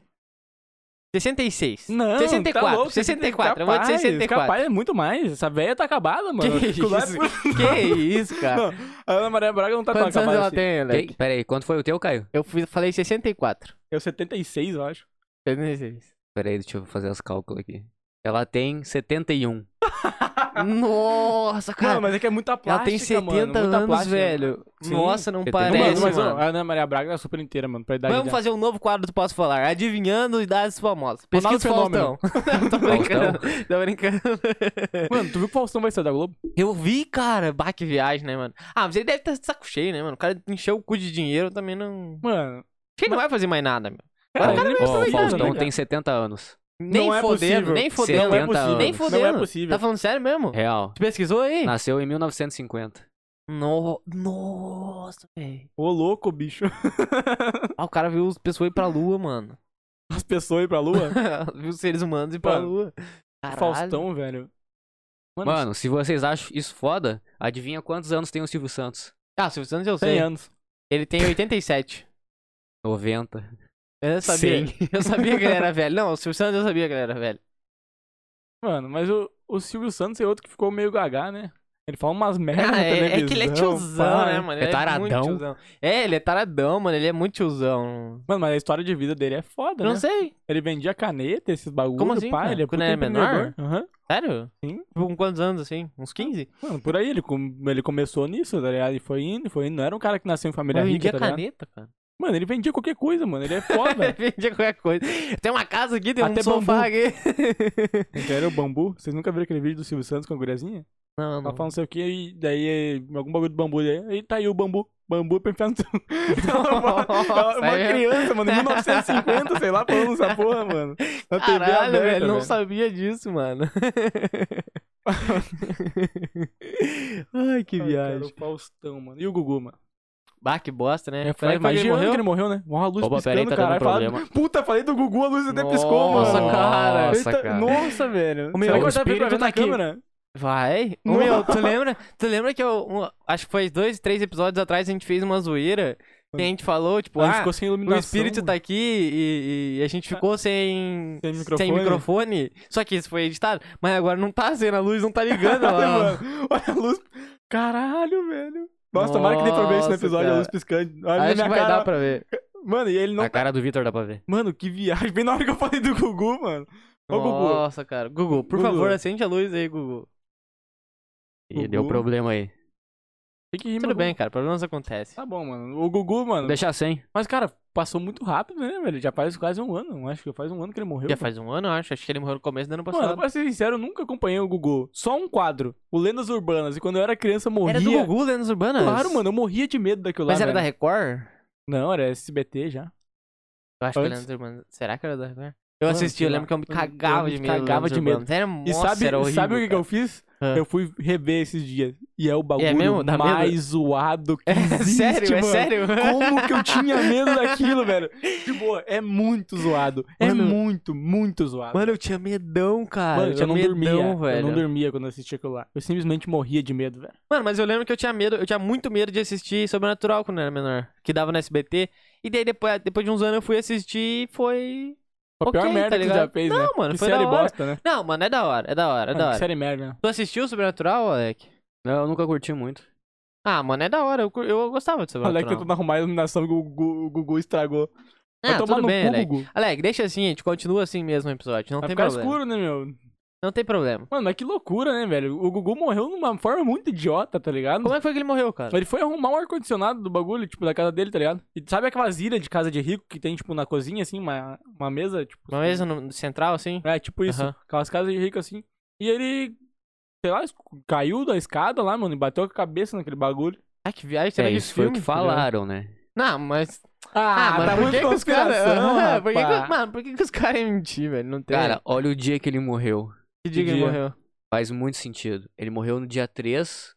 66. Não, 64. tá louco, 64. Eu vou de capaz, 64. Capaz é muito mais. Essa velha tá acabada, mano. Que é isso? Que isso, cara? Não, a Ana Maria Braga não tá tão Quantos anos acabada ela assim. tem? Que- Pera aí, quanto foi o teu, Caio? Eu fui- falei 64. Eu 76, eu acho. 76. Pera aí, deixa eu fazer os cálculos aqui. Ela tem 71. Nossa, cara. Mano, mas é que é muita ela plástica, tem 70 mano. Anos, plástica. velho. Sim. Nossa, não 70. parece, Mano, mas a Ana Maria Braga é super inteira, mano, pra idade Vamos dela. fazer um novo quadro do Posso Falar. Adivinhando idades famosas. Pesquisa Faustão. Tô brincando. Tô brincando. Mano, tu viu que o Faustão vai sair da Globo? Eu vi, cara. Bah, que viagem, né, mano? Ah, mas ele deve estar de saco cheio, né, mano? O cara encheu o cu de dinheiro também não. Mano, Acho que ele não vai fazer mais nada, meu. cara, ele ó, vai o Faustão né, tem 70 anos. Nem Não é fodendo, nem fodendo. Não é 70 possível. anos. Nem Não fodendo. é possível. Tá falando sério mesmo? Real. Tu pesquisou aí? Nasceu em 1950. No... Nossa, velho. Ô, louco, bicho. Ah, o cara viu as pessoas ir pra lua, mano. As pessoas ir pra lua. viu os seres humanos ir pra Mano, lua. Caralho. Faustão, velho. Mano, Mano, se vocês acham isso foda, adivinha quantos anos tem o Silvio Santos? Ah, Silvio Santos eu 100 sei. anos. Ele tem 87. 90. Eu sabia. Eu sabia que ele era velho. Não, o Silvio Santos eu sabia que ele era velho. Mano, mas o, o Silvio Santos é outro que ficou meio gagá, né? Ele fala umas merdas Ah, é, é que ele é tiozão, pá. né, mano? É Ele taradão. muito tiozão. É, ele é taradão, mano. Ele é muito tiozão. Mano, mas a história de vida dele é foda, Não né? sei. Ele vendia caneta, esses bagulho, Como assim, pá, ele é Quando ele é menor? Aham. Sério? Sim. Tipo, com quantos anos, assim? Uns 15? Mano, por aí, ele, com- ele começou nisso, tá ligado? E foi indo, foi indo. Não era um cara que nasceu em família Mas rica, vendia tá ligado? caneta, cara. Mano, ele vendia qualquer coisa, mano. Ele é foda. Vendia qualquer coisa. Tem uma casa aqui, tem Até um sofá bambu. aqui. que era o bambu. Vocês nunca viram aquele vídeo do Silvio Santos com a guriazinha? Não, Ela não. fala não sei o que, e daí é algum bagulho do bambu. Daí, aí tá aí o bambu. Bambu pra enfiar no. Ela- ela- Uma é criança, mano, em 1950, sei lá, falando essa porra, mano. Na TV Caralho, aberta, velho, não sabia disso, mano. Ai, que Ai, cara, viagem. o Faustão, mano. E o Gugu, mano? Bah, que bosta, né? É, que mais ele morreu? que ele morreu, né? Morra a luz Opa, piscando, peraí, tá caralho. Fala- problema. Puta, falei do Gugu, a luz até piscou, Nossa, mano. cara. Nossa, Eita, cara. Nossa, velho. O meu vai dar pra espírito ver tá na aqui. câmera? Vai? Nossa. meu, tu lembra, tu lembra que eu, um- acho que foi dois, três episódios atrás a gente fez uma zoeira que a gente falou, tipo, a gente ah, ficou sem o iluminação. espírito tá aqui e, e a gente ficou sem, Sem microfone. sem microfone. Só que isso foi editado, mas agora não tá sendo, a luz não tá ligando. Olha, ó. mano. Olha a luz. Caralho, velho. Nossa, tomara que dê pra ver isso no episódio, a luz piscando. Olha Acho que vai cara. dar pra ver. Mano, e ele não... A cara do Vitor dá pra ver. Mano, que viagem. Bem na hora que eu falei do Gugu, mano. Ô, Gugu. Nossa, cara. Gugu, por Gugu. favor, acende a luz aí, Gugu. E Gugu. deu problema aí. Tem que rir, Tudo mano. bem, cara, problemas acontecem. Tá bom, mano. O Gugu, mano. Deixa sem. Mas, cara, passou muito rápido, né, velho? Já faz quase um ano. Acho que faz um ano que ele morreu. Já pô. faz um ano, acho. Acho que ele morreu no começo do ano Mano, passado. pra ser sincero, eu nunca acompanhei o Gugu. Só um quadro. O Lendas Urbanas. E quando eu era criança, eu morria. Era do Gugu, Lendas Urbanas? Claro, mano. Eu morria de medo daquilo Mas lá, era da velho. Record? Não, era SBT já. Eu acho que era Antes. Lendas Urbanas. Será que era da Record? Eu Mano, assisti, eu lembro que eu me Eu- cagava eu de me medo. cagava de medo. Era, E sabe, era horrível, sabe o que, que eu fiz? Ah. Eu fui rever esses dias. E é o bagulho mesmo? Dá medo? mais zoado que É existe, sério, é mano. sério. Como que eu tinha medo daquilo, velho? De boa, é muito zoado. É Mano- muito, muito zoado. Mano, eu tinha medão, cara. Mano, eu, tinha não medão, dormia. velho. Eu não dormia quando eu assistia aquilo lá. Eu simplesmente morria de medo, velho. Mano, mas eu lembro que eu tinha medo, eu tinha muito medo de assistir Sobrenatural quando eu era menor. Que dava no SBT. E daí depois, depois de uns anos eu fui assistir e foi. Foi a pior Ok, merda tá que tu já fez, Não, né? mano, que foi série da hora. bosta, né? Não, mano, é da hora, é da hora, é Mano, da que hora. série merda, né? Tu assistiu Sobrenatural, Alec? Não, eu nunca curti muito. Ah, mano, é da hora, eu, eu gostava de Sobrenatural. que eu tô arrumar a iluminação que o Gugu, o estragou. Vai Ah, tomar tudo no bem, cu, Alec. Gugu. Alec, deixa assim, a gente continua assim mesmo no episódio, não Vai tem ficar problema. escuro, né, meu? Não tem problema. Mano, mas que loucura, né, velho? O Gugu morreu de uma forma muito idiota, tá ligado? Como é que foi que ele morreu, cara? Ele foi arrumar o ar-condicionado do bagulho, tipo, da casa dele, tá ligado? E sabe aquelas ilhas de casa de rico que tem, tipo, na cozinha, assim, uma, uma mesa, tipo... Uma mesa no central, assim? É, tipo isso. Aham. Aquelas casas de rico, assim. E ele, sei lá, caiu da escada lá, mano, e bateu com a cabeça naquele bagulho. Ah, que viagem, será É, que isso foi o que filme, tá falaram, né? Não, mas... Ah, Ah, mano, tá por muito que que os caras... Mano, por que que os caras iam mentir, velho? Não tem... Cara, olha o dia que ele morreu. Que dia que ele dia? morreu? Faz muito sentido. Ele morreu no dia 3.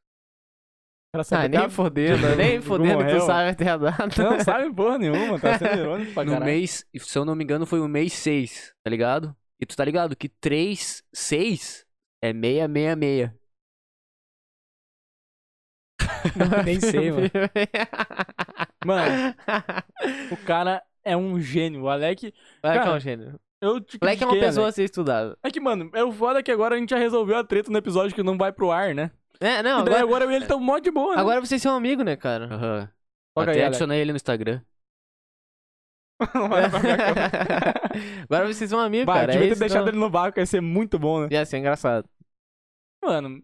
Ela Ah, sabe nem até- fodendo, nem fodendo que tu morreu. sabe até a data. Não sabe porra nenhuma, tá sendo irônico pra No caralho. mês, se eu não me engano, foi o mês 6, tá ligado? E tu tá ligado que 3, 6 é 666. Nem sei, mano. Mano, o cara é um gênio. O Alec, Vai Cara, cá, um gênio. Eu te Moleque é uma pessoa a Alec. ser estudada. É que, mano, é o foda que agora a gente já resolveu a treta no episódio que não vai pro ar, né? É, não, e daí agora, agora eu e ele tão mó de boa, né? agora vocês são amigos, né, cara? Aham. Toca Até aí, adicionei ele no Instagram. Agora vocês são amigos, Vai, cara. devia é ter isso, deixado não. ele no vácuo, ia ser muito bom, né? Ia ser engraçado. Mano,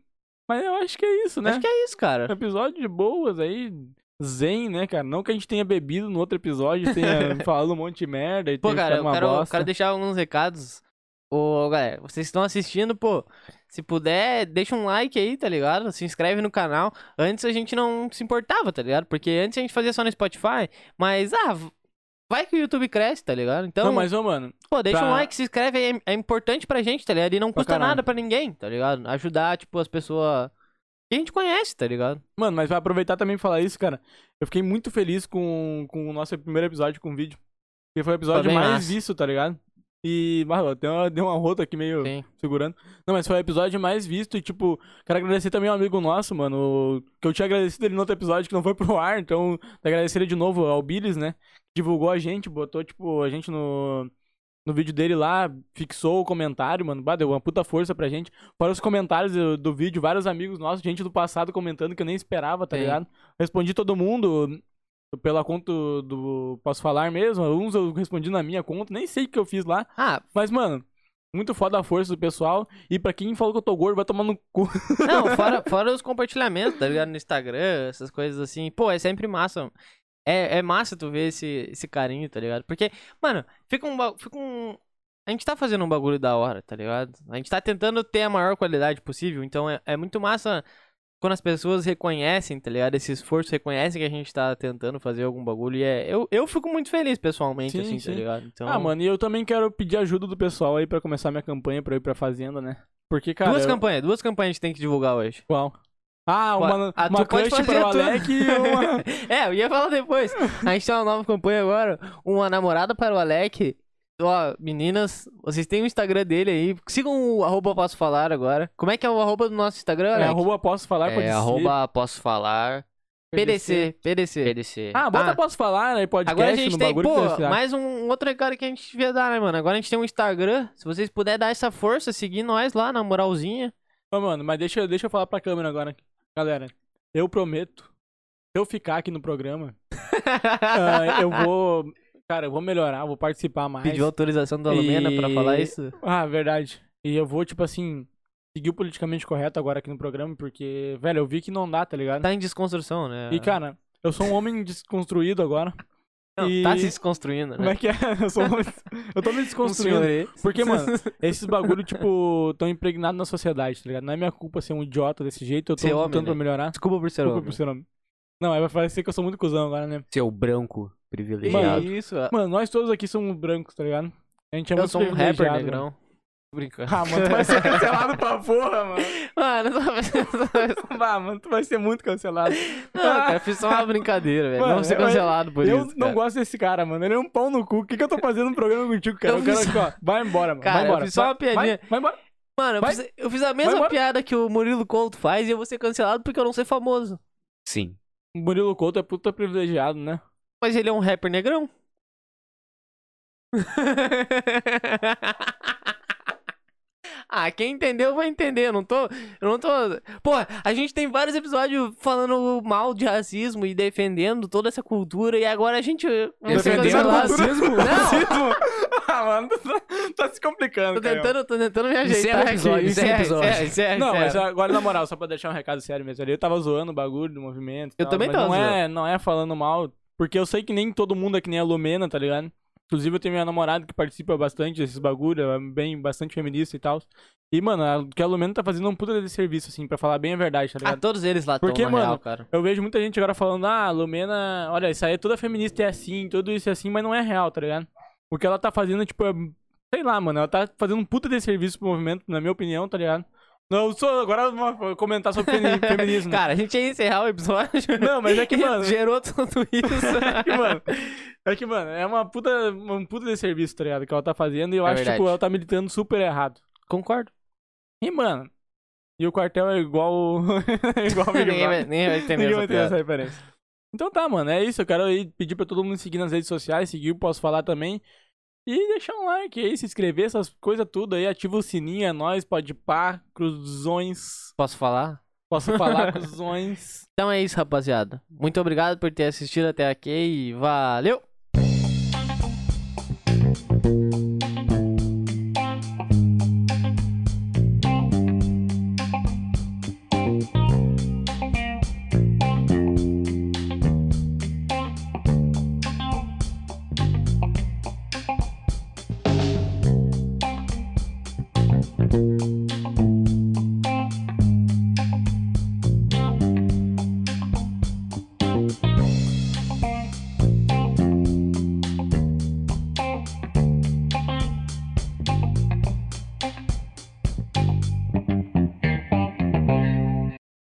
mas eu acho que é isso, né? Acho que é isso, Um cara. episódio de boas aí, zen, né, cara? Não que a gente tenha bebido no outro episódio, tenha falado um monte de merda e Pô, tenha cara, eu uma quero, bosta. quero deixar alguns recados. Ô, galera, vocês estão assistindo, pô. Se puder, deixa um like aí, tá ligado? Se inscreve no canal. Antes a gente não se importava, tá ligado? Porque antes a gente fazia só no Spotify. Mas, ah, vai que o YouTube cresce, tá ligado? Então, Não, mas, ô, mano, pô, deixa pra- um like, se inscreve aí. É, é importante pra gente, tá ligado? E não custa nada pra ninguém, tá ligado? Ajudar, tipo, as pessoas que a gente conhece, tá ligado? Mano, mas vai aproveitar também e falar isso, cara. Eu fiquei muito feliz com, com o nosso primeiro episódio com vídeo. Porque foi o episódio mais massa. visto, tá ligado? E, mano, deu uma, deu uma rota aqui meio Sim. segurando. Não, mas foi o episódio mais visto e, tipo, quero agradecer também ao amigo nosso, mano. o- Que eu tinha agradecido ele no outro episódio que não foi pro ar, então agradecer ele de novo ao Billis, né? Divulgou a gente, botou, tipo, a gente no. No vídeo dele lá, fixou o comentário, mano. Bah, deu uma puta força pra gente. Fora os comentários do, do vídeo, vários amigos nossos, gente do passado comentando que eu nem esperava, tá Sim. ligado? Respondi todo mundo pela conta do, do Posso Falar mesmo. Uns eu respondi na minha conta, nem sei o que eu fiz lá. Ah, Mas, mano, muito foda a força do pessoal. E pra quem falou que eu tô gordo, vai tomar no cu. Não, fora, fora os compartilhamentos, tá ligado? No Instagram, essas coisas assim. Pô, é sempre massa. É, é massa tu ver esse, esse carinho, tá ligado? Porque, mano, fica um, fica um. A gente tá fazendo um bagulho da hora, tá ligado? A gente tá tentando ter a maior qualidade possível, então é, é muito massa quando as pessoas reconhecem, tá ligado? Esse esforço, reconhecem que a gente tá tentando fazer algum bagulho. E é. Eu, eu fico muito feliz pessoalmente, Sim, assim, sim. tá ligado? Então, Ah, mano, e eu também quero pedir ajuda do pessoal aí pra começar minha campanha pra eu ir pra fazenda, né? Porque, cara. duas eu... campanhas, duas campanhas a gente tem que divulgar hoje. Qual? Ah, uma, Ah, uma tu pode crush fazer para o tudo. Alec e uma. é, eu ia falar depois. A gente tem uma nova campanha agora. Uma namorada para o Alec. Ó, meninas, vocês têm o Instagram dele aí. Sigam o arroba posso falar agora. Como é que é o arroba do nosso Instagram, É, Alec? arroba posso falar, pode É, ser. arroba posso falar, PDC, PDC. PDC. Ah, bota Ah. posso falar, né? Podcast Agora a gente no tem, bagulho pô, mais um outro recado que a gente devia dar, né, mano? Agora a gente tem um Instagram. Se vocês puderem dar essa força, seguir nós lá na moralzinha. Ô, mano, mas deixa, deixa eu falar pra câmera agora. Galera, eu prometo, se eu ficar aqui no programa, ah, eu vou. Cara, eu vou melhorar, vou participar mais. Pediu autorização da Lumena pra E- falar isso. Ah, verdade. E eu vou, tipo assim, seguir o politicamente correto agora aqui no programa, porque, velho, eu vi que não dá, tá ligado? Tá em desconstrução, né? E, cara, eu sou um homem desconstruído agora. Não, e- tá se desconstruindo, Como né? é que é? Eu, sou um homem... eu tô me Um desconstruindo. aí. Porque, mano, esses bagulho, tipo, tão impregnados na sociedade, tá ligado? Não é minha culpa ser um idiota desse jeito, eu tô Ser homem, lutando né? pra melhorar. Desculpa por ser Desculpa homem. por ser homem. Não, aí vai parecer que eu sou muito cuzão agora, né? Seu branco privilegiado. isso, ó. Mano, nós todos aqui somos brancos, tá ligado? A gente é eu muito sou um rapper privilegiado, negrão. Tô brincando. Ah, mano, tu vai ser cancelado pra porra, mano. Mano, não, Ah, mano, tu vai ser muito cancelado. cara, fiz só uma brincadeira, velho. Mano, não ser eu- cancelado por eu isso. não cara. gosto desse cara, mano. Ele é um pau no cu. O que, que eu tô fazendo no programa contigo, cara? Eu Eu, quero aqui, ó. Vai embora, mano. Cara, vai eu embora. fiz só uma piadinha. Vai, vai embora. Mano, eu Vai. fiz, eu fiz a mesma piada que o Murilo Couto faz e eu vou ser cancelado porque eu não sei famoso. Sim. O Murilo Couto é puta privilegiado, né? Mas ele é um rapper negrão. Ah, quem entendeu vai entender. Eu não tô. Eu não tô. Pô, a gente tem vários episódios falando mal de racismo e defendendo toda essa cultura, e agora a gente. Defendendo racismo? Não! Racismo? ah, mano, tá, tá se complicando, Tô Caio. tentando, tô tentando me ajeitar. Encerra o episódio, aqui. encerra episódio. encerra, encerra, Não, mas agora, na moral, só pra deixar um recado sério mesmo ali, eu tava zoando o bagulho do movimento. Eu tal, também mas tava não é, não é falando mal, porque eu sei que nem todo mundo é que nem a Lumena, tá ligado? Inclusive, eu tenho minha namorada que participa bastante desses bagulho, ela é bem, bastante feminista e tal. E, mano, a- o que a Lumena tá fazendo um puta de serviço, assim, pra falar bem a verdade, tá Ah, ligado? todos eles lá Porque, tão, mano, real, cara. Eu vejo muita gente agora falando, ah, a Lumena, olha, isso aí é toda feminista é assim, tudo isso é assim, mas não é real, tá ligado? O que ela tá fazendo, tipo, é, sei lá, mano, ela tá fazendo um puta de serviço pro movimento, na minha opinião, tá ligado? Não, sou, agora eu vou comentar sobre femi- feminismo. Cara, a gente ia encerrar o episódio. Não, mas é que, mano, Gerou tudo isso. é que, mano, é que, mano, é uma puta, puta de serviço, tá ligado? Que ela tá fazendo e eu É acho, verdade. tipo, ela tá militando super errado. Concordo. E, mano, e o quartel é igual, igual o Big ninguém, vai, ninguém vai entender Ninguém vai ter essa referência. Então tá, mano, é isso. Eu quero aí pedir pra todo mundo seguir nas redes sociais, seguir o Posso Falar também. E deixar um like aí, se inscrever, essas coisas tudo aí. Ativa o sininho, é nóis, pode pá, cruzões. Posso falar? Posso falar, cruzões. Então é isso, rapaziada. Muito obrigado por ter assistido até aqui e valeu!